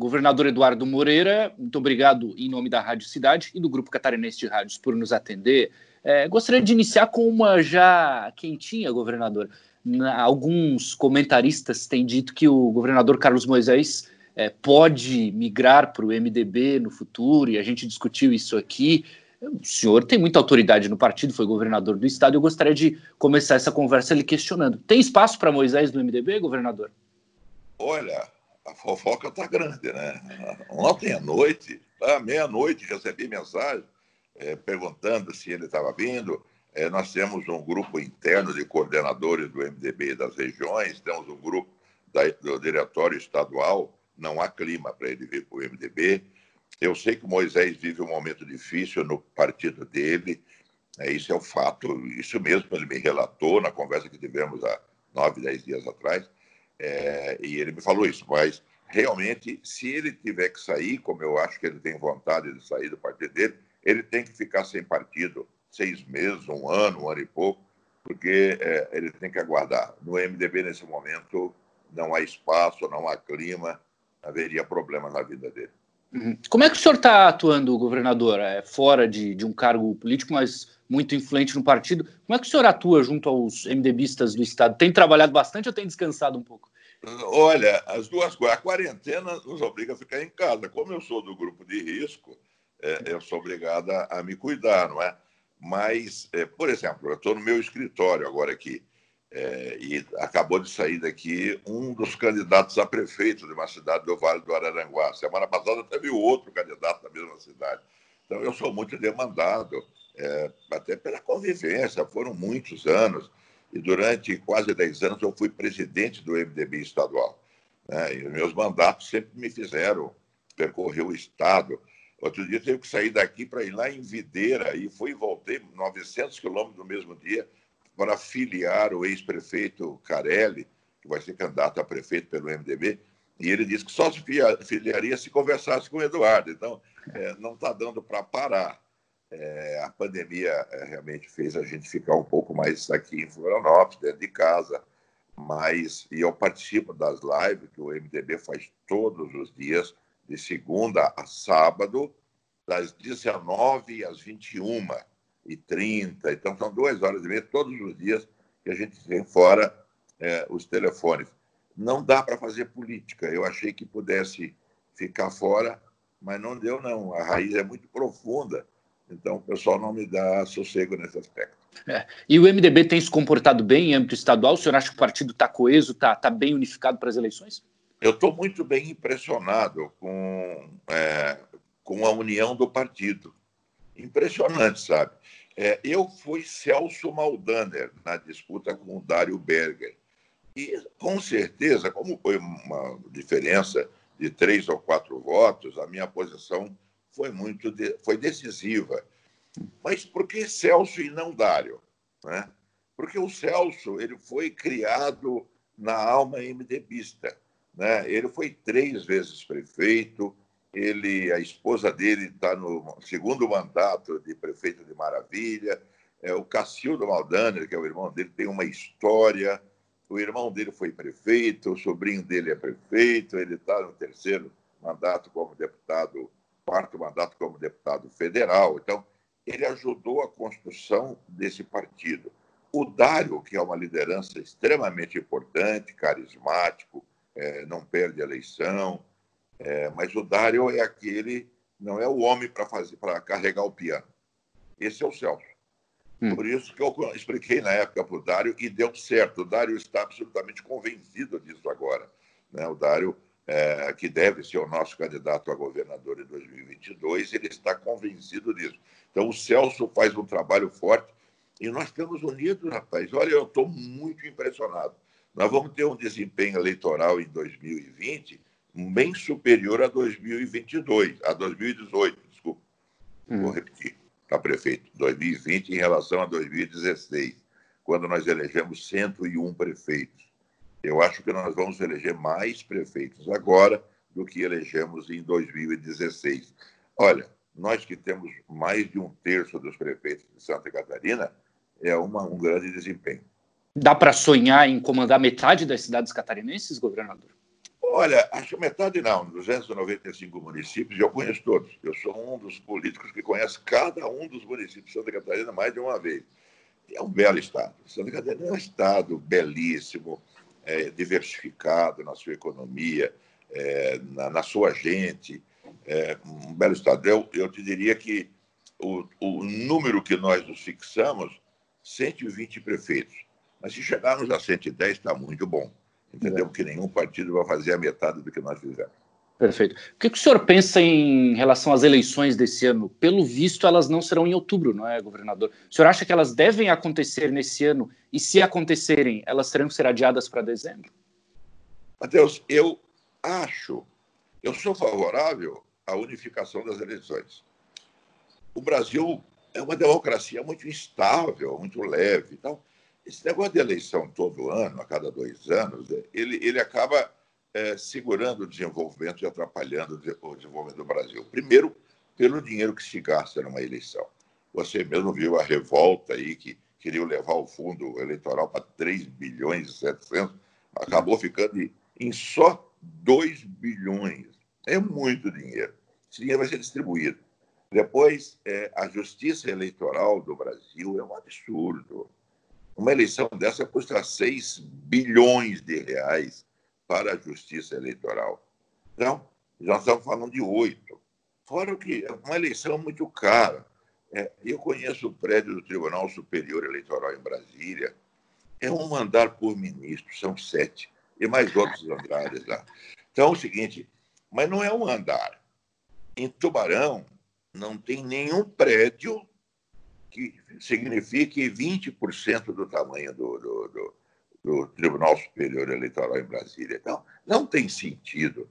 Governador Eduardo Moreira, muito obrigado em nome da Rádio Cidade e do Grupo Catarinense de Rádios por nos atender. É, gostaria de iniciar com uma já quentinha, governador. Na, alguns comentaristas têm dito que o governador Carlos Moisés é, pode migrar para o MDB no futuro, e a gente discutiu isso aqui. O senhor tem muita autoridade no partido, foi governador do estado. Eu gostaria de começar essa conversa lhe questionando. Tem espaço para Moisés no MDB, governador? Olha, a fofoca está grande, né? Ontem à noite, à meia-noite, recebi mensagem é, perguntando se ele estava vindo. É, nós temos um grupo interno de coordenadores do MDB das regiões, temos um grupo da, do diretório estadual. Não há clima para ele vir para o MDB. Eu sei que Moisés vive um momento difícil no partido dele. É, isso é o fato. Isso mesmo ele me relatou na conversa que tivemos há nove, dez dias atrás. É, e ele me falou isso, mas realmente, se ele tiver que sair, como eu acho que ele tem vontade de sair do partido dele, ele tem que ficar sem partido seis meses, um ano, um ano e pouco, porque é, ele tem que aguardar. No MDB, nesse momento, não há espaço, não há clima, haveria problema na vida dele. Uhum. Como é que o senhor está atuando, governador? É, fora de, de um cargo político, mas muito influente no partido. Como é que o senhor atua junto aos MDBistas do Estado? Tem trabalhado bastante ou tem descansado um pouco? Olha, as duas coisas. A quarentena nos obriga a ficar em casa. Como eu sou do grupo de risco, é, eu sou obrigada a me cuidar, não é? Mas, é, por exemplo, eu estou no meu escritório agora aqui. É, e acabou de sair daqui um dos candidatos a prefeito de uma cidade do Vale do Araranguá. Semana passada teve outro candidato da mesma cidade. Então, eu sou muito demandado, é, até pela convivência, foram muitos anos, e durante quase 10 anos eu fui presidente do MDB estadual. Né? E meus mandatos sempre me fizeram percorrer o Estado. Outro dia tive que sair daqui para ir lá em Videira, e fui e voltei 900 quilômetros no mesmo dia, para filiar o ex-prefeito Carelli, que vai ser candidato a prefeito pelo MDB, e ele disse que só se filiaria se conversasse com o Eduardo. Então, é, não está dando para parar. É, a pandemia é, realmente fez a gente ficar um pouco mais aqui em Florianópolis, dentro de casa, mas e eu participo das lives que o MDB faz todos os dias, de segunda a sábado, das 19 às 21 e 30. Então, são duas horas e meia todos os dias que a gente tem fora é, os telefones. Não dá para fazer política. Eu achei que pudesse ficar fora, mas não deu, não. A raiz é muito profunda. Então, o pessoal não me dá sossego nesse aspecto. É. E o MDB tem se comportado bem em âmbito estadual? O senhor acha que o partido está coeso, está tá bem unificado para as eleições? Eu estou muito bem impressionado com, é, com a união do partido. Impressionante, sabe? É, eu fui Celso Maldaner na disputa com o Dário Berger. E, com certeza, como foi uma diferença de três ou quatro votos, a minha posição foi muito de, foi decisiva. Mas por que Celso e não Dário? Né? Porque o Celso ele foi criado na alma MDBista. Né? Ele foi três vezes prefeito, ele, a esposa dele está no segundo mandato de prefeito de Maravilha. É, o Cacildo Maldaner, que é o irmão dele, tem uma história. O irmão dele foi prefeito, o sobrinho dele é prefeito, ele está no terceiro mandato como deputado, quarto mandato como deputado federal. Então, ele ajudou a construção desse partido. O Dário, que é uma liderança extremamente importante, carismático, é, não perde eleição, é, mas o Dário é aquele, não é o homem para fazer, para carregar o piano. Esse é o Celso. Hum. Por isso que eu expliquei na época para o Dário e deu certo. O Dário está absolutamente convencido disso agora. Né? O Dário, é, que deve ser o nosso candidato a governador em 2022, ele está convencido disso. Então, o Celso faz um trabalho forte e nós estamos unidos, rapaz. Olha, eu estou muito impressionado. Nós vamos ter um desempenho eleitoral em 2020 bem superior a 2022, a 2018, desculpa. Hum. Vou repetir, tá, prefeito? 2020 em relação a 2016, quando nós elegemos 101 prefeitos. Eu acho que nós vamos eleger mais prefeitos agora do que elegemos em 2016. Olha, nós que temos mais de um terço dos prefeitos de Santa Catarina, é uma, um grande desempenho. Dá para sonhar em comandar metade das cidades catarinenses, governador? Olha, acho metade não, 295 municípios, eu conheço todos. Eu sou um dos políticos que conhece cada um dos municípios de Santa Catarina mais de uma vez. É um belo estado. Santa Catarina é um estado belíssimo, é, diversificado na sua economia, é, na, na, sua gente. É, um belo estado. Eu, eu te diria que o, o número que nós nos fixamos, 120 prefeitos. Mas se chegarmos a 110, está muito bom. Entendemos que nenhum partido vai fazer a metade do que nós fizemos. Perfeito. O que, o senhor pensa em relação às eleições desse ano? Pelo visto, elas não serão em outubro, não é, governador? O senhor acha que elas devem acontecer nesse ano? E se acontecerem, elas terão que ser adiadas para dezembro? Matheus, eu acho, eu sou favorável à unificação das eleições. O Brasil é uma democracia muito instável, muito leve. Então, esse negócio de eleição todo ano, a cada dois anos, ele, ele acaba é, segurando o desenvolvimento e atrapalhando o desenvolvimento do Brasil. Primeiro, pelo dinheiro que se gasta numa eleição. Você mesmo viu a revolta aí que queriam levar o fundo eleitoral para 3 bilhões e 700, acabou ficando em só 2 bilhões. É muito dinheiro. Esse dinheiro vai ser distribuído. Depois, é, a justiça eleitoral do Brasil é um absurdo. Uma eleição dessa custa 6 bilhões de reais para a justiça eleitoral. Então, já estamos falando de oito. Fora que é uma eleição muito cara. É, eu conheço o prédio do Tribunal Superior Eleitoral em Brasília. É um andar por ministro, são sete, e mais outros andares lá. Então é o seguinte, mas não é um andar. Em Tubarão, não tem nenhum prédio que signifique 20% do tamanho do, do, do, do, Tribunal Superior Eleitoral em Brasília. Então, não tem sentido.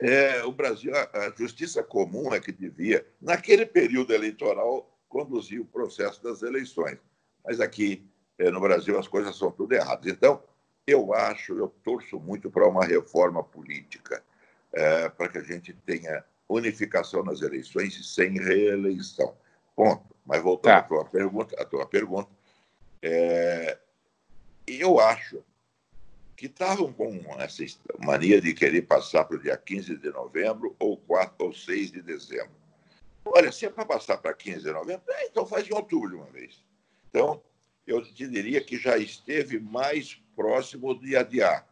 É, o Brasil, a, a justiça comum é que devia, naquele período eleitoral, conduzir o processo das eleições. Mas aqui é, no Brasil as coisas são tudo erradas. Então, eu acho, eu torço muito para uma reforma política, é, para que a gente tenha unificação nas eleições e sem reeleição. Ponto. Mas voltando tá. à tua pergunta, à tua pergunta é, eu acho que estavam com essa mania de querer passar para o dia 15 de novembro ou 4 ou 6 de dezembro. Olha, se é para passar para 15 de novembro, é, então faz em outubro de uma vez. Então, eu te diria que já esteve mais próximo de adiar.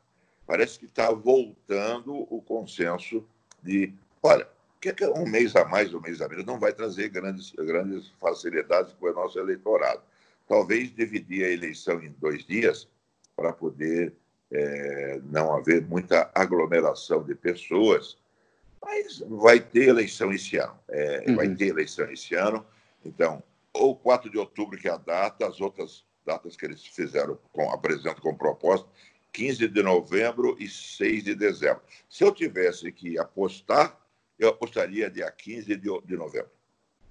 Parece que está voltando o consenso de, olha, que um mês a mais, um mês a menos, não vai trazer grandes, grandes facilidades para o nosso eleitorado. Talvez dividir a eleição em dois dias para poder é, não haver muita aglomeração de pessoas, mas vai ter eleição esse ano. É, uhum. Vai ter eleição esse ano, então, ou 4 de outubro, que é a data, as outras datas que eles fizeram, com, apresentam com proposta, 15 de novembro e 6 de dezembro. Se eu tivesse que apostar, eu apostaria dia 15 de, de novembro.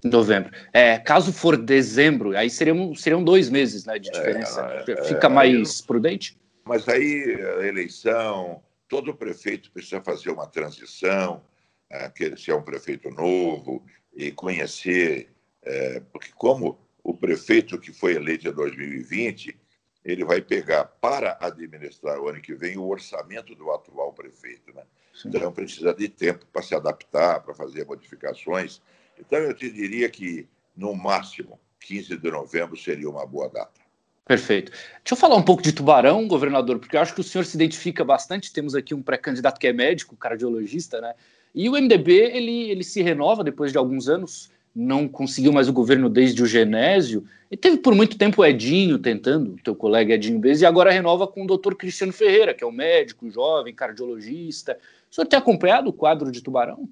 Novembro. É, caso for dezembro, aí seriam, seriam dois meses né, de é, diferença. É, Fica é, mais prudente? Mas aí a eleição, todo prefeito precisa fazer uma transição, é, se é um prefeito novo, e conhecer, é, porque como o prefeito que foi eleito em 2020, ele vai pegar para administrar o ano que vem o orçamento do atual prefeito. Né? Então, precisa de tempo para se adaptar, para fazer modificações. Então, eu te diria que, no máximo, 15 de novembro seria uma boa data. Perfeito. Deixa eu falar um pouco de Tubarão, governador, porque eu acho que o senhor se identifica bastante. Temos aqui um pré-candidato que é médico, cardiologista, né? E o MDB, ele, ele se renova depois de alguns anos, não conseguiu mais o governo desde o Genésio, e teve por muito tempo o Edinho tentando, teu colega Edinho Bez, e agora renova com o doutor Cristiano Ferreira, que é um médico, jovem, cardiologista. O senhor tem acompanhado o quadro de Tubarão?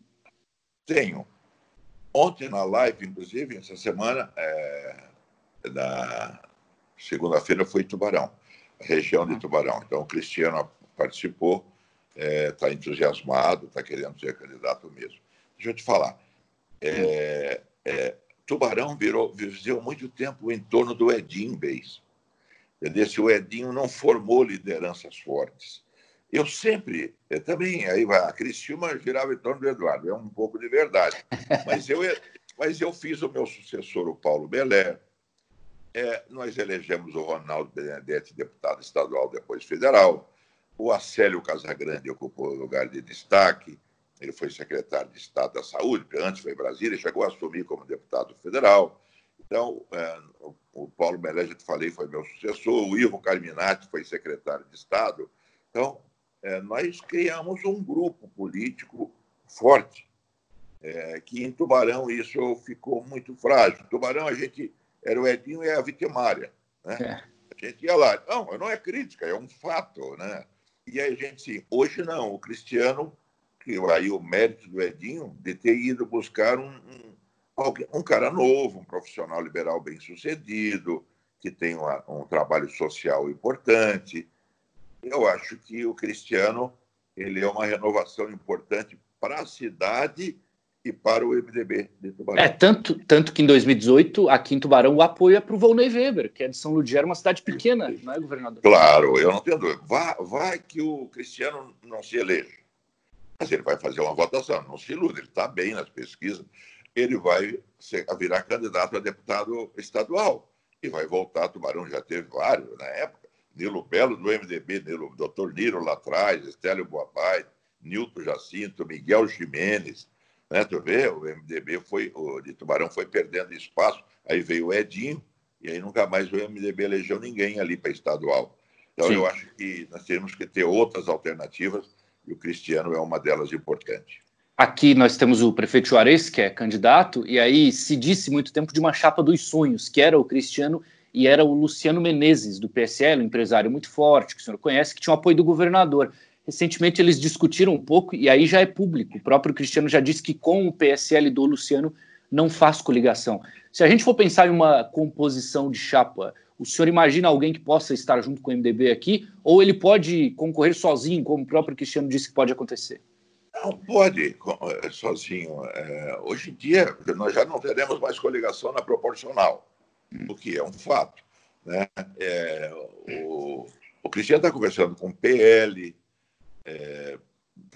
Tenho. Ontem, na live, inclusive, essa semana, é, na segunda-feira, foi Tubarão, região de Tubarão. Então, o Cristiano participou, está é, entusiasmado, está querendo ser candidato mesmo. Deixa eu te falar. É, é, Tubarão virou, viveu muito tempo em torno do Edinho Beis. Entendeu? Se o Edinho não formou lideranças fortes. Eu sempre, eu também, aí a Cristina girava em torno do Eduardo, é um pouco de verdade. Mas eu, mas eu fiz o meu sucessor, o Paulo Belé. É, nós elegemos o Ronaldo Benedetti, deputado estadual, depois federal. O Acélio Casagrande ocupou o lugar de destaque. Ele foi secretário de Estado da Saúde, antes foi em Brasília, chegou a assumir como deputado federal. Então, é, o Paulo Melé, já te falei, foi meu sucessor. O Ivo Carminati foi secretário de Estado. Então, é, nós criamos um grupo político forte, é, que em Tubarão isso ficou muito frágil. Tubarão, a gente era o Edinho e a vitimária. Né? É. A gente ia lá. Não, não é crítica, é um fato. Né? E aí a gente, sim, hoje não. O Cristiano, que aí o mérito do Edinho, de ter ido buscar um, um, um cara novo, um profissional liberal bem sucedido, que tem uma, um trabalho social importante. Eu acho que o Cristiano ele é uma renovação importante para a cidade e para o MDB de Tubarão. É, tanto, tanto que em 2018, aqui em Tubarão, o apoio é para o Volney Weber, que é de São Ludgero, uma cidade pequena, não é, governador? Claro, eu não tenho dúvida. Vai, vai que o Cristiano não se eleja. Mas ele vai fazer uma votação, não se ilude, ele está bem nas pesquisas. Ele vai ser, virar candidato a deputado estadual e vai voltar Tubarão, já teve vários na época. Nilo Belo do MDB, Nilo, doutor Niro lá atrás, Estélio Boapai, Nilton Jacinto, Miguel Jimenez, né? Tu vê, o MDB foi, o de Tubarão foi perdendo espaço, aí veio o Edinho, e aí nunca mais o MDB elegeu ninguém ali para estadual. Então Sim. eu acho que nós temos que ter outras alternativas, e o Cristiano é uma delas importante. Aqui nós temos o prefeito Juarez, que é candidato, e aí se disse muito tempo de uma chapa dos sonhos, que era o Cristiano e era o Luciano Menezes, do PSL, um empresário muito forte, que o senhor conhece, que tinha o apoio do governador. Recentemente eles discutiram um pouco, e aí já é público. O próprio Cristiano já disse que com o PSL do Luciano não faz coligação. Se a gente for pensar em uma composição de chapa, o senhor imagina alguém que possa estar junto com o MDB aqui, ou ele pode concorrer sozinho, como o próprio Cristiano disse que pode acontecer? Não pode eh, sozinho. É, hoje em dia, nós já não teremos mais coligação na proporcional, o que é um fato. Né? É, o, o Cristiano está conversando com o PL,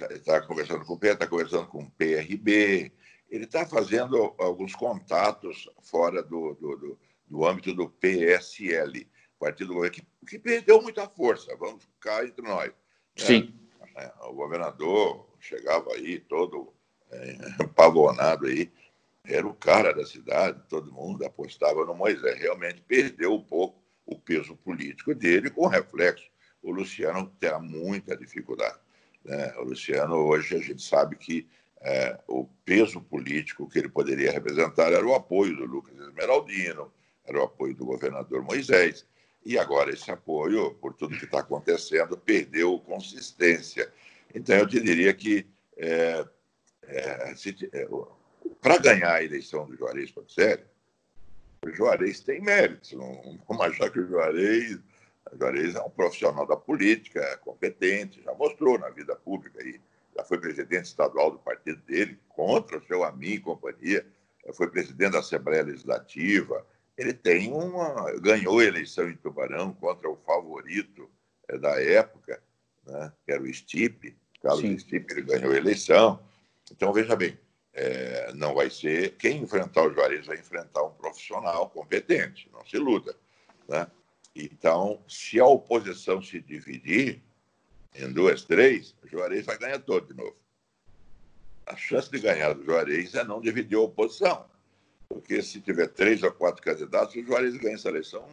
está é, conversando com o PE, está conversando com o PRB, ele está fazendo alguns contatos fora do, do, do, do, âmbito do PSL, Partido do que, que perdeu muita força, vamos ficar entre nós. Né? Sim. É, o governador chegava aí todo é, pavonado aí, era o cara da cidade, todo mundo apostava no Moisés. Realmente perdeu um pouco o peso político dele, com reflexo o Luciano terá muita dificuldade. Né? O Luciano, hoje, a gente sabe que é, o peso político que ele poderia representar era o apoio do Lucas Esmeraldino, era o apoio do governador Moisés, e agora esse apoio, por tudo que está acontecendo, perdeu consistência. Então, eu te diria que é, é, é para ganhar a eleição do Juarez Ponticelli, o Juarez tem méritos. Não vamos achar que o Juarez Juarez é um profissional da política, é competente, já mostrou na vida pública aí. Já foi presidente estadual do partido dele, contra o seu amigo e companhia. Foi presidente da Assembleia Legislativa. Ele tem uma. ganhou a eleição em Tubarão contra o favorito é, da época, né, que era o Stipe. Carlos Sim. Stipe, ele ganhou a eleição. Então, veja bem, é, não vai ser. Quem enfrentar o Juarez vai enfrentar um profissional competente, não se iluda. Né? Então, se a oposição se dividir em duas, três, o Juarez vai ganhar todo de novo. A chance de ganhar do Juarez é não dividir a oposição. Porque se tiver três ou quatro candidatos, o Juarez ganha essa eleição,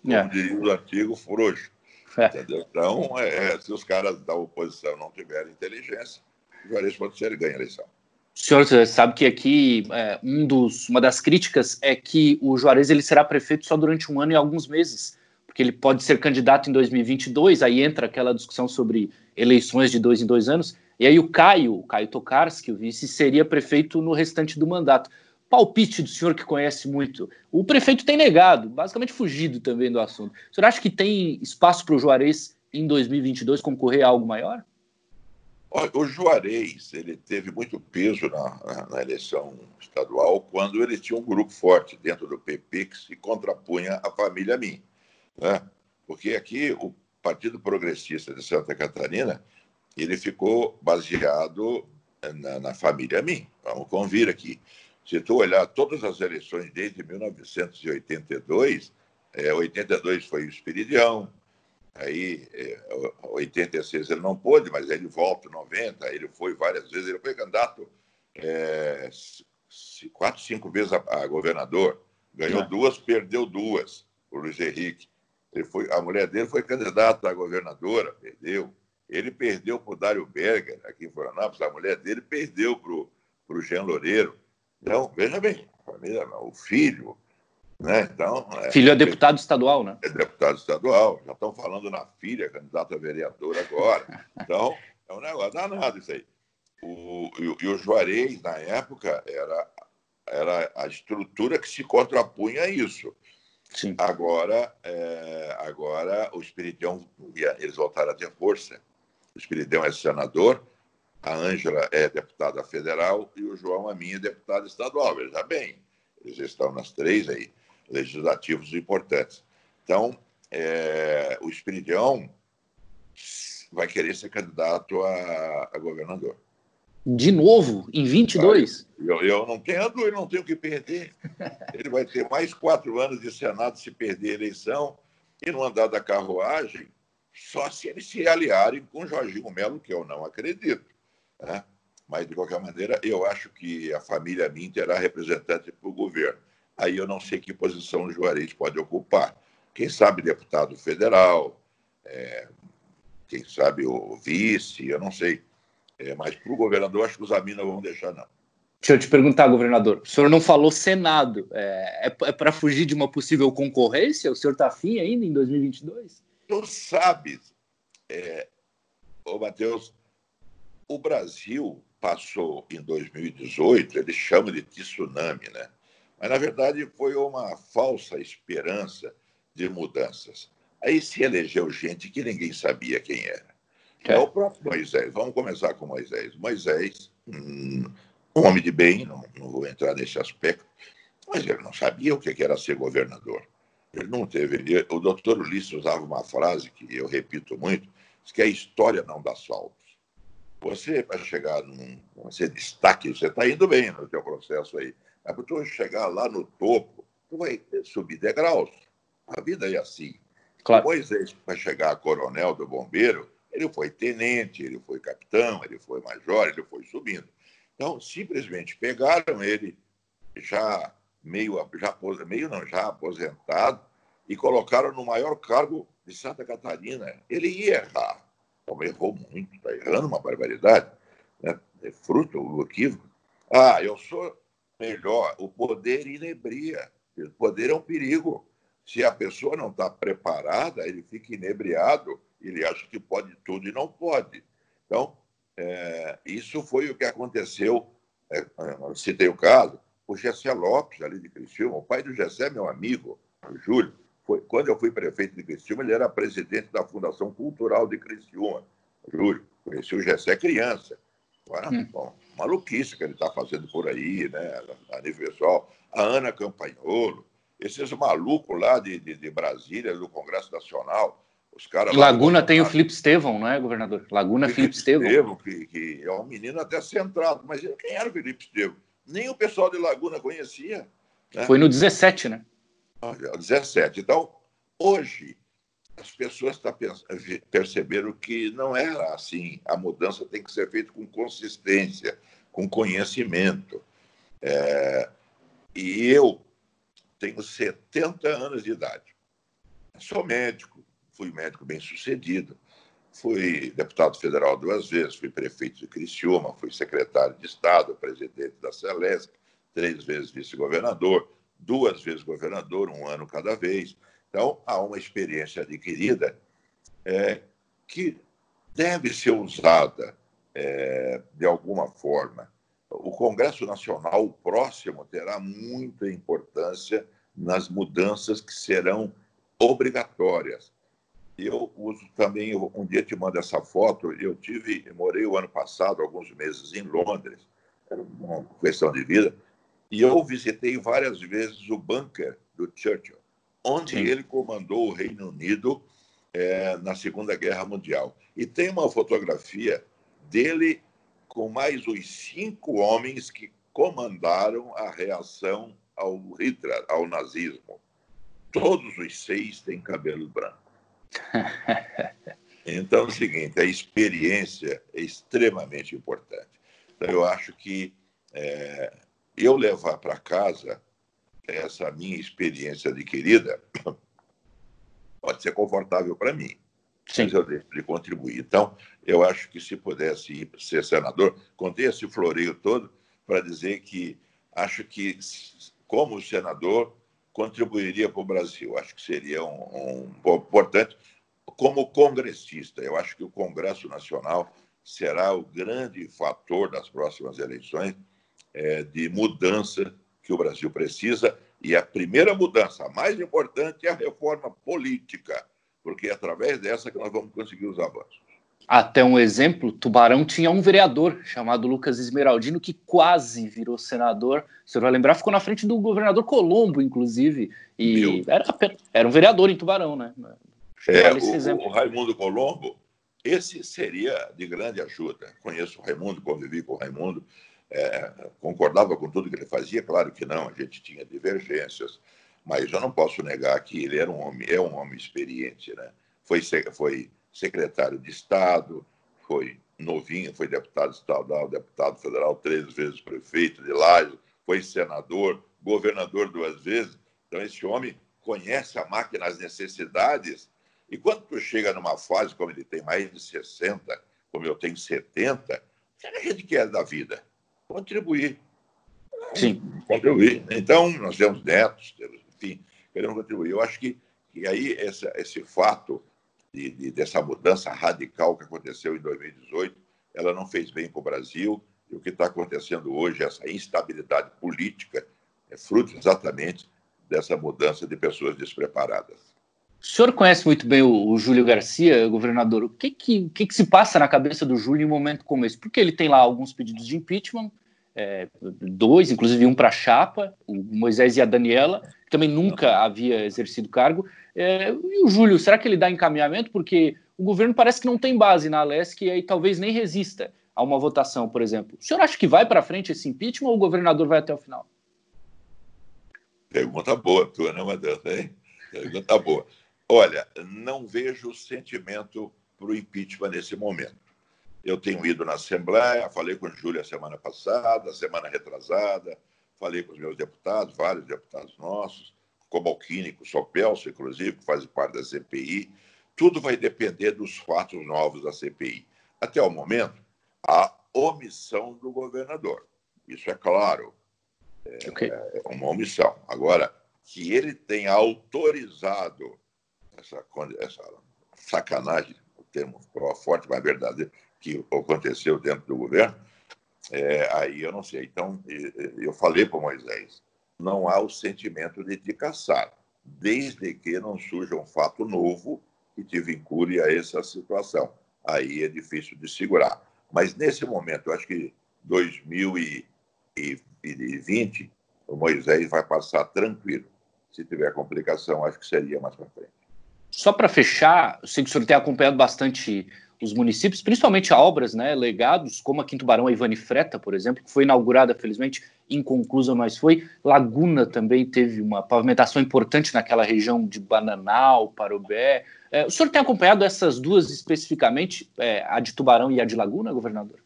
como é. diria o antigo, frouxo. É. Entendeu? Então, é, é, se os caras da oposição não tiverem inteligência, o Juarez pode ser ele ganha a eleição. O senhor sabe que aqui é, um dos, uma das críticas é que o Juarez ele será prefeito só durante um ano e alguns meses, porque ele pode ser candidato em 2022, aí entra aquela discussão sobre eleições de dois em dois anos, e aí o Caio, o Caio Tokarski, o vice, seria prefeito no restante do mandato. Palpite do senhor que conhece muito. O prefeito tem negado, basicamente fugido também do assunto. O senhor acha que tem espaço para o Juarez em 2022 concorrer a algo maior? O Juarez ele teve muito peso na, na, eleição estadual quando ele tinha um grupo forte dentro do PP que se contrapunha à família Min. Né? Porque aqui o Partido Progressista de Santa Catarina ele ficou baseado na, na família Min. Vamos convir aqui. Se tu olhar todas as eleições desde 1982, é, 82 foi o Espiridião, Aí, 86 é, ele não pôde, mas ele volta em 90, ele foi várias vezes, ele foi candidato é, quatro, cinco vezes a, a governador, ganhou é. duas, perdeu duas, o Luiz Henrique. Ele foi, a mulher dele foi candidata a governadora, perdeu. Ele perdeu para o Dário Berger, aqui em Florianópolis, a mulher dele perdeu para o Jean Loureiro. Então, veja bem, família, o filho, né? Então, é, filho é deputado estadual, né? É deputado estadual, já estão falando na filha, candidata a vereadora agora. Então, é um negócio danado isso aí. O, e, e o Juarez, na época, era, era a estrutura que se contrapunha a isso. Sim. Agora, é, agora o Espiridão, eles voltaram a ter força. O Espiridão é senador, a Ângela é deputada federal e o João, a minha, é deputado estadual. Veja bem, eles estão nas três aí, legislativos importantes. Então, é, o Espiridão vai querer ser candidato a, a governador. De novo, em 22? Eu, eu não tenho dúvida, não tenho o que perder. Ele vai ter mais quatro anos de Senado se perder a eleição e no andar da carruagem, só se eles se aliarem com Jorginho Melo, que eu não acredito. Né? Mas, de qualquer maneira, eu acho que a família minha terá representante para o governo. Aí eu não sei que posição o Juarez pode ocupar. Quem sabe deputado federal, é, quem sabe o vice, eu não sei. É, mas para o governador, acho que os amigos não vão deixar, não. Deixa eu te perguntar, governador. O senhor não falou Senado. É, é, é para fugir de uma possível concorrência? O senhor está afim ainda em 2022? Tu sabes, é, ô Matheus, o Brasil passou em 2018, ele chama de tsunami, né? Mas, na verdade, foi uma falsa esperança de mudanças. Aí se elegeu gente que ninguém sabia quem era. É. é o próprio Moisés. Vamos começar com Moisés. Moisés, um homem de bem, não, não vou entrar nesse aspecto, mas ele não sabia o que era ser governador. Ele não teve. Ele, o doutor Ulisses usava uma frase que eu repito muito, que a história não dá saltos. Você, para chegar num. Você destaque, você está indo bem no seu processo aí. Mas para tu chegar lá no topo, tu vai subir degraus. A vida é assim. Claro. Moisés, para chegar a coronel do bombeiro, ele foi tenente, ele foi capitão, ele foi major, ele foi subindo. Então, simplesmente pegaram ele já meio, já, meio não, já aposentado e colocaram no maior cargo de Santa Catarina. Ele ia errar, como errou muito, está errando uma barbaridade, né? é fruto do equívoco. Ah, eu sou melhor. O poder inebria. O poder é um perigo. Se a pessoa não está preparada, ele fica inebriado ele acha que pode tudo e não pode. Então, é, isso foi o que aconteceu. É, citei o caso, o Gessé Lopes, ali de Criciúma, o pai do Gessé meu amigo, Júlio. Foi, quando eu fui prefeito de Criciúma, ele era presidente da Fundação Cultural de Criciúma. Júlio, conheci o Gessé criança. Agora, hum. bom, maluquice que ele está fazendo por aí, né, a nível pessoal. A Ana Campanholo, esses malucos lá de, de, de Brasília, do Congresso Nacional, os caras Laguna tem o Felipe Estevão, não é, governador? Laguna Felipe, Felipe Estevão. Estevão que, que, é um menino até centrado. Mas quem era o Felipe Estevão? Nem o pessoal de Laguna conhecia. Né? Foi no 17, né? 17. Então, hoje, as pessoas tá perceberam que não era assim. A mudança tem que ser feita com consistência, com conhecimento. É... E eu tenho 70 anos de idade. Sou médico, fui médico bem sucedido, fui deputado federal duas vezes, fui prefeito de Criciúma, fui secretário de Estado, presidente da Celesc, três vezes vice-governador, duas vezes governador, um ano cada vez. Então, há uma experiência adquirida é, que deve ser usada é, de alguma forma. O Congresso Nacional, o próximo, terá muita importância nas mudanças que serão obrigatórias. Eu uso também, um dia te mando essa foto, eu tive, morei o ano passado, alguns meses em Londres, era uma questão de vida, e eu visitei várias vezes o bunker do Churchill, onde Sim. ele comandou o Reino Unido é, na Segunda Guerra Mundial. E tem uma fotografia dele com mais os cinco homens que comandaram a reação ao Hitler, ao nazismo. Todos os seis têm cabelo branco. Então, é o seguinte, a experiência é extremamente importante. Então, eu acho que é, eu levar para casa essa minha experiência adquirida pode ser confortável para mim. Sim. Mas eu deixo de contribuir. Então, eu acho que se pudesse ir ser senador, contei esse floreio todo para dizer que acho que, como senador, contribuiria para o Brasil. Acho que seria um, um importante. Como congressista, eu acho que o Congresso Nacional será o grande fator das próximas eleições é, de mudança que o Brasil precisa. E a primeira mudança, a mais importante, é a reforma política, porque é através dessa que nós vamos conseguir os avanços. Até um exemplo, Tubarão tinha um vereador chamado Lucas Esmeraldino que quase virou senador. Você vai lembrar, ficou na frente do governador Colombo, inclusive. E era, era, um vereador em Tubarão, né? É, o, o, Raimundo Colombo, esse seria de grande ajuda. Conheço o Raimundo, convivi com o Raimundo, é, concordava com tudo que ele fazia, claro que não, a gente tinha divergências, mas eu não posso negar que ele era um homem, é um homem experiente, né? Foi, foi secretário de Estado, foi novinho, foi deputado estadual, deputado federal três vezes, prefeito de Laje, foi senador, governador duas vezes. Então, esse homem conhece a máquina, as necessidades. E quando tu chega numa fase como ele tem mais de 60, como eu tenho 70, o que a gente quer da vida? Contribuir. Sim. Contribuir. Então, nós temos netos, temos, enfim, queremos contribuir. Eu acho que, que aí esse, esse fato de, de, dessa mudança radical que aconteceu em 2018, ela não fez bem para o Brasil. E o que está acontecendo hoje, essa instabilidade política, é fruto exatamente dessa mudança de pessoas despreparadas. O senhor conhece muito bem o, o Júlio Garcia, governador. O que que, que que, se passa na cabeça do Júlio em um momento como esse? Porque ele tem lá alguns pedidos de impeachment, é, dois, inclusive um para a chapa, o Moisés e a Daniela, que também nunca havia exercido cargo. É, e o Júlio, será que ele dá encaminhamento? Porque o governo parece que não tem base na Alesc e aí talvez nem resista a uma votação, por exemplo. O senhor acha que vai para frente esse impeachment ou o governador vai até o final? Pergunta boa tua, né, Matheus? Pergunta boa. Olha, não vejo sentimento para o impeachment nesse momento. Eu tenho ido na Assembleia, falei com o Júlio a semana passada, a semana retrasada, falei com os meus deputados, vários deputados nossos, Cobalcini, com o Sopelso, inclusive, que faz parte da CPI. Tudo vai depender dos fatos novos da CPI. Até o momento, a omissão do governador. Isso é claro. É, okay. é uma omissão. Agora, que ele tenha autorizado essa, essa sacanagem, o termo forte, mas verdadeiro, que aconteceu dentro do governo, é, aí eu não sei. Então, eu falei para Moisés, não há o sentimento de te caçar, desde que não surja um fato novo que te vincule a essa situação. Aí é difícil de segurar. Mas nesse momento, eu acho que 2020, o Moisés vai passar tranquilo. Se tiver complicação, acho que seria mais para frente. Só para fechar, eu sei que o senhor tem acompanhado bastante os municípios, principalmente obras, né, legados, como aqui em Tubarão, a Ivani Freta, por exemplo, que foi inaugurada, felizmente, inconclusa, mas foi. Laguna também teve uma pavimentação importante naquela região de Bananal, Parobé. É, o senhor tem acompanhado essas duas especificamente, é, a de Tubarão e a de Laguna, governador?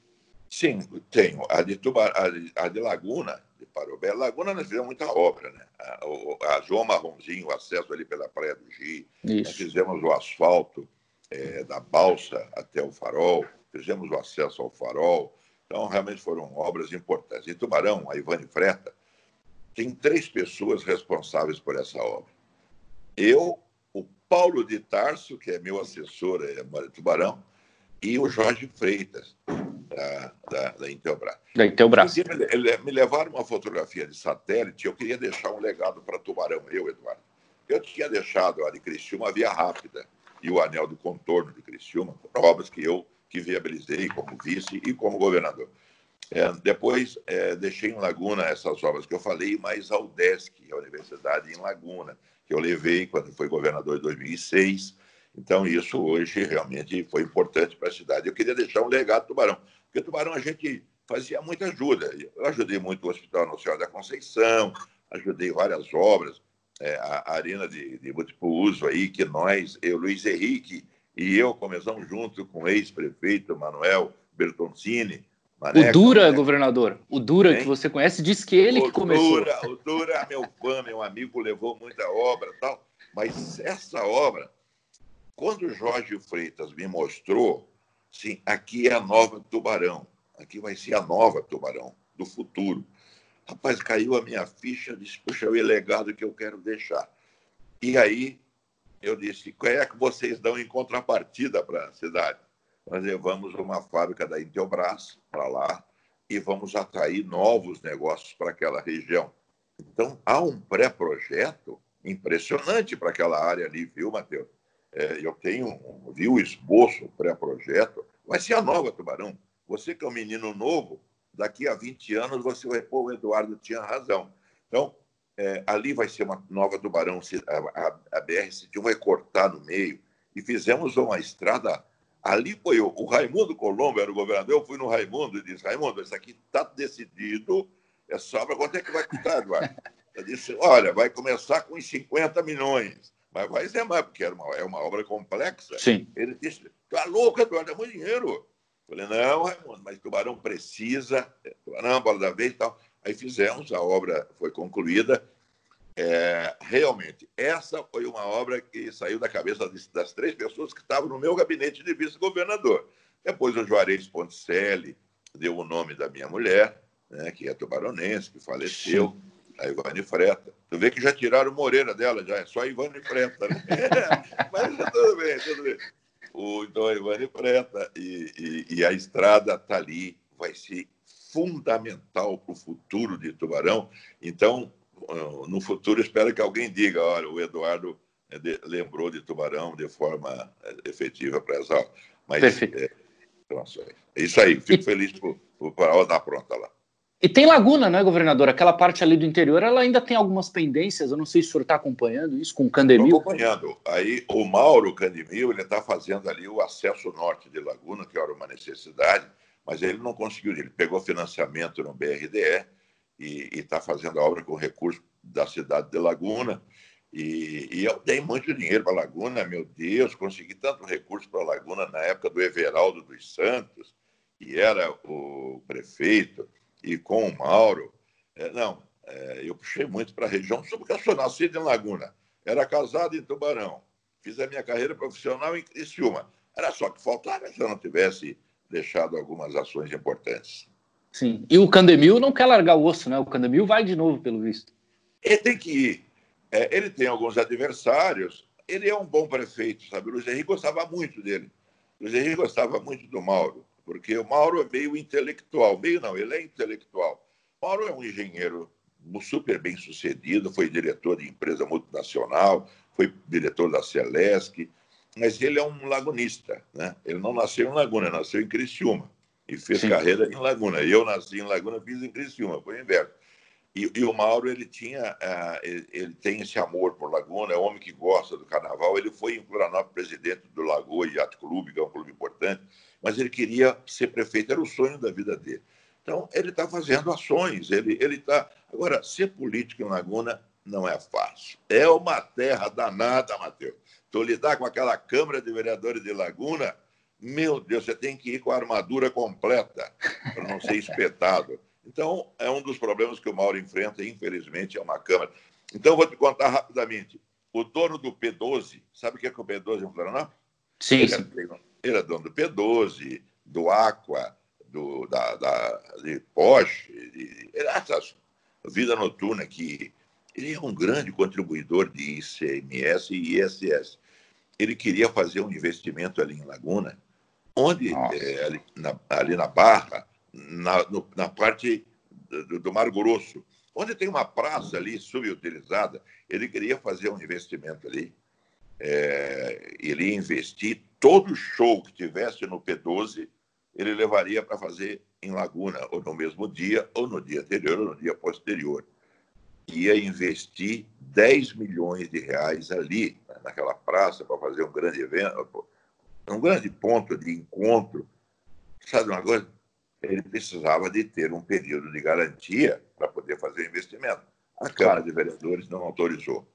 Sim, tenho. A de, Tubar... a a de Laguna, Parobé, Laguna nós fizemos muita obra, né? A, a João Marronzinho, o acesso ali pela Praia do Gi, nós fizemos o asfalto é, da balsa até o farol, fizemos o acesso ao farol. Então, realmente foram obras importantes. Em Tubarão, a Ivane Freta, tem três pessoas responsáveis por essa obra. Eu, o Paulo de Tarso, que é meu assessor em Tubarão, e o Jorge Freitas, da, da, da Intelbras. Da Intelbras. Me levaram uma fotografia de satélite, eu queria deixar um legado para Tubarão, eu, Eduardo. Eu tinha deixado a de Criciúma via rápida, e o anel do contorno de Criciúma, obras que eu que viabilizei como vice e como governador. É, depois, é, deixei em Laguna essas obras que eu falei, mas a UDESC, a Universidade em Laguna, que eu levei quando foi governador em 2006. Então, isso hoje realmente foi importante para a cidade. Eu queria deixar um legado do Tubarão, porque Tubarão a gente fazia muita ajuda. Eu ajudei muito o Hospital Nacional da Conceição, ajudei várias obras, é, a arena de, de múltiplo uso aí, que nós, eu, Luiz Henrique e eu começamos junto com o ex-prefeito Manuel Bertoncini. O Dura, governador, o Dura, hein? que você conhece, diz que ele o que começou. Dura, o Dura, meu fã, meu amigo, levou muita obra tal, mas essa obra, quando Jorge Freitas me mostrou, sim, aqui é a nova Tubarão, aqui vai ser a nova Tubarão do futuro. Rapaz, caiu a minha ficha, disse, puxa, é o legado que eu quero deixar. E aí eu disse, qual é que vocês dão em contrapartida para a cidade? Nós levamos uma fábrica da Intelbras para lá e vamos atrair novos negócios para aquela região. Então, há um pré-projeto impressionante para aquela área ali, viu, Matheus? É, eu tenho, vi o esboço, o pré-projeto, vai ser a nova Tubarão. Você que é um menino novo, daqui a 20 anos você vai o Eduardo tinha razão. Então, é, ali vai ser uma nova Tubarão, a, a, a BR-101 vai cortar no meio, e fizemos uma estrada. Ali foi o, o Raimundo Colombo, era o governador, eu fui no Raimundo e disse, Raimundo, isso aqui está decidido, é só para quanto é que vai custar, Eduardo? Eu disse, olha, vai começar com uns 50 milhões, mas vai ser mais, porque era uma, é uma obra complexa. Sim. Ele disse, tá louco, Eduardo, é muito dinheiro. Falei, não, Raimundo, mas Tubarão precisa, é, Tubarão, bola da vez e tal. Aí fizemos, a obra foi concluída. É, realmente, essa foi uma obra que saiu da cabeça das três pessoas que estavam no meu gabinete de vice-governador. Depois o Juarez Ponticelli deu o nome da minha mulher, né, que é tubaronense, que faleceu, a Ivane Freta. Tu vê que já tiraram o Moreira dela, já é só a Ivane Freta. Né? Mas tudo bem, tudo bem o Dom Ivani Preta, e, e, e a estrada está ali, vai ser fundamental para o futuro de Tubarão. Então, ah, no futuro, espero que alguém diga: olha, o Eduardo eh, lembrou de Tubarão de forma eh, efetiva para as aulas. Mas Perfeito. É, é isso aí, fico e... feliz por, por, por a aula pronta lá. E tem laguna, né, governador? Aquela parte ali do interior, ela ainda tem algumas pendências. Eu não sei se o senhor está acompanhando isso com o Candemil. Estou acompanhando. Aí o Mauro Candemil, ele está fazendo ali o acesso norte de Laguna, que era uma necessidade, mas ele não conseguiu. Ele pegou financiamento no BRDE e está fazendo a obra com recurso da cidade de Laguna. E, e eu dei muito dinheiro para Laguna, meu Deus, consegui tanto recurso para Laguna na época do Everaldo dos Santos, que era o prefeito e com o Mauro, é, não, é, eu puxei muito para a região, porque eu sou nascido em Laguna, era casado em Tubarão, fiz a minha carreira profissional em Criciúma. Era só que faltava se eu não tivesse deixado algumas ações importantes. Sim, e o Candemil não quer largar o osso, né? O Candemil vai de novo, pelo visto. Ele tem que ir. É, ele tem alguns adversários, ele é um bom prefeito, sabe? O Luiz Henrique gostava muito dele. O Luiz Henrique gostava muito do Mauro porque o Mauro é meio intelectual. Meio não, ele é intelectual. Mauro é um engenheiro super bem sucedido, foi diretor de empresa multinacional, foi diretor da Celesc, mas ele é um lagunista. Né? Ele não nasceu em Laguna, nasceu em Criciúma e fez Sim. carreira em Laguna. Eu nasci em Laguna, fiz em Criciúma, foi inverno. E, e, o Mauro ele tinha, uh, ele, ele, tem esse amor por Laguna, é um homem que gosta do carnaval. Ele foi em Florianópolis presidente do Lagoa Yacht Clube, que é um clube importante mas ele queria ser prefeito, era o sonho da vida dele. Então, ele está fazendo ações, ele está. Agora, ser político em Laguna não é fácil. É uma terra danada, Matheus. Tu lidar com aquela Câmara de Vereadores de Laguna, meu Deus, você tem que ir com a armadura completa para não ser espetado. Então, é um dos problemas que o Mauro enfrenta, infelizmente, é uma Câmara. Então, vou te contar rapidamente. O dono do P12, sabe o que é, que o P12 em Florianópolis? Sim, sim. Ele é dono do P12, do Aqua, do, da, da, de Porsche, de, essas vida noturna que ele é um grande contribuidor de ICMS e ISS. Ele queria fazer um investimento ali em Laguna, onde é, ali, na, ali, na, Barra, na, no, na parte do, do, Mar Grosso, onde tem uma praça ali subutilizada, ele queria fazer um investimento ali. É, ele ia investir todo show que tivesse no P12, ele levaria para fazer em Laguna, ou no mesmo dia, ou no dia anterior, ou no dia posterior. Ia investir 10 milhões de reais ali, naquela praça, para fazer um grande evento, um grande ponto de encontro. Sabe uma coisa? Ele precisava de ter um período de garantia para poder fazer o investimento. A Câmara de Vereadores não autorizou.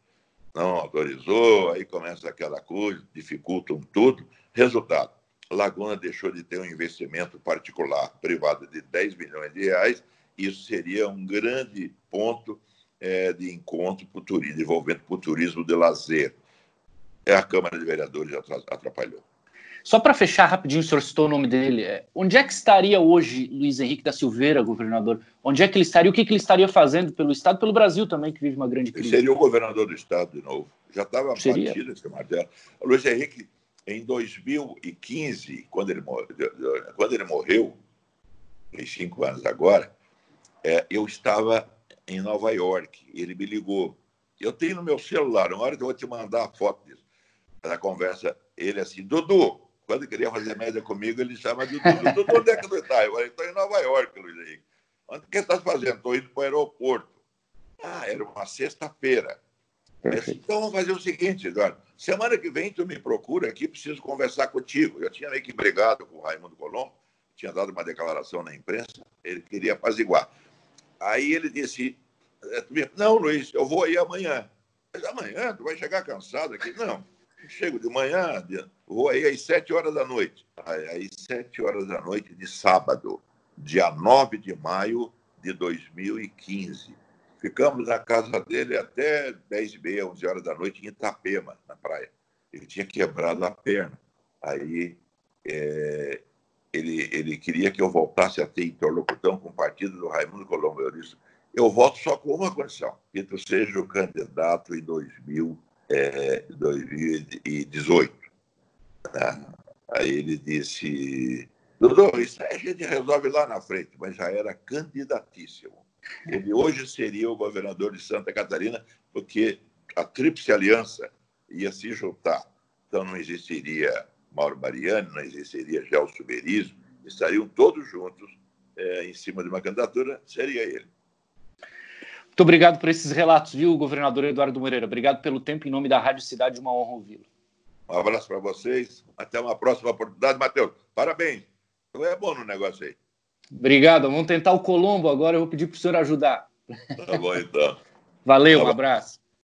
não autorizou, aí começa aquela coisa, dificultam tudo. Resultado, Laguna deixou de ter um investimento particular privado de 10 milhões de reais. Isso seria um grande ponto é, de encontro para o turismo, desenvolvimento para o turismo de lazer. É a Câmara de Vereadores atrapalhou. Só para fechar rapidinho, o senhor citou o nome dele. É, onde é que estaria hoje Luiz Henrique da Silveira, governador? Onde é que ele estaria? O que, que ele estaria fazendo pelo Estado, pelo Brasil também, que vive uma grande crise? Ele seria o governador do Estado de novo. Já estava batido esse martelo. O Luiz Henrique, em 2015, quando ele, quando ele morreu, em cinco anos agora, é, eu estava em Nova York. Ele me ligou. Eu tenho no meu celular, uma hora que eu vou te mandar a foto disso. Da conversa, ele assim, Dudu, quando queria fazer média comigo, ele chama de Dudu. Dudu, onde é que tu está? Eu falei, estou em Nova York, Luiz Henrique. O que estás fazendo? Estou indo para o aeroporto. Ah, era uma sexta-feira. Então vamos fazer o seguinte, Eduardo. Semana que vem tu me procura aqui, preciso conversar contigo. Eu tinha meio que brigado com o Raimundo Colombo, tinha dado uma declaração na imprensa, ele queria apaziguar. Aí ele disse, é, não, Luiz, eu vou aí amanhã. Mas amanhã tu vai chegar cansado aqui? Não chego de manhã, vou aí às sete horas da noite. Aí, sete horas da noite de sábado, dia 9 de maio de 2015. Ficamos na casa dele até dez e meia, onze horas da noite, em Itapema, na praia. Ele tinha quebrado a perna. Aí é, ele, ele queria que eu voltasse a ter interlocução com o partido do Raimundo Colombo. Eu disse, eu volto só com uma condição, que tu seja o candidato em 2015 é, 2018. Né? Aí ele disse, Dudu, isso aí a gente resolve lá na frente, mas já era candidatíssimo. Ele hoje seria o governador de Santa Catarina, porque a Tríplice Aliança ia se juntar. Então não existiria Mauro Mariani, não existiria Gelson estariam todos juntos é, em cima de uma candidatura, seria ele. Muito obrigado por esses relatos, viu, governador Eduardo Moreira. Obrigado pelo tempo em nome da Rádio Cidade, uma honra ouvi-lo. Um abraço para vocês. Até uma próxima oportunidade, Matheus. Parabéns. Tu é bom no negócio aí. Obrigado. Vamos tentar o Colombo agora. Eu vou pedir para o senhor ajudar. Tá bom, então. Valeu, um abraço.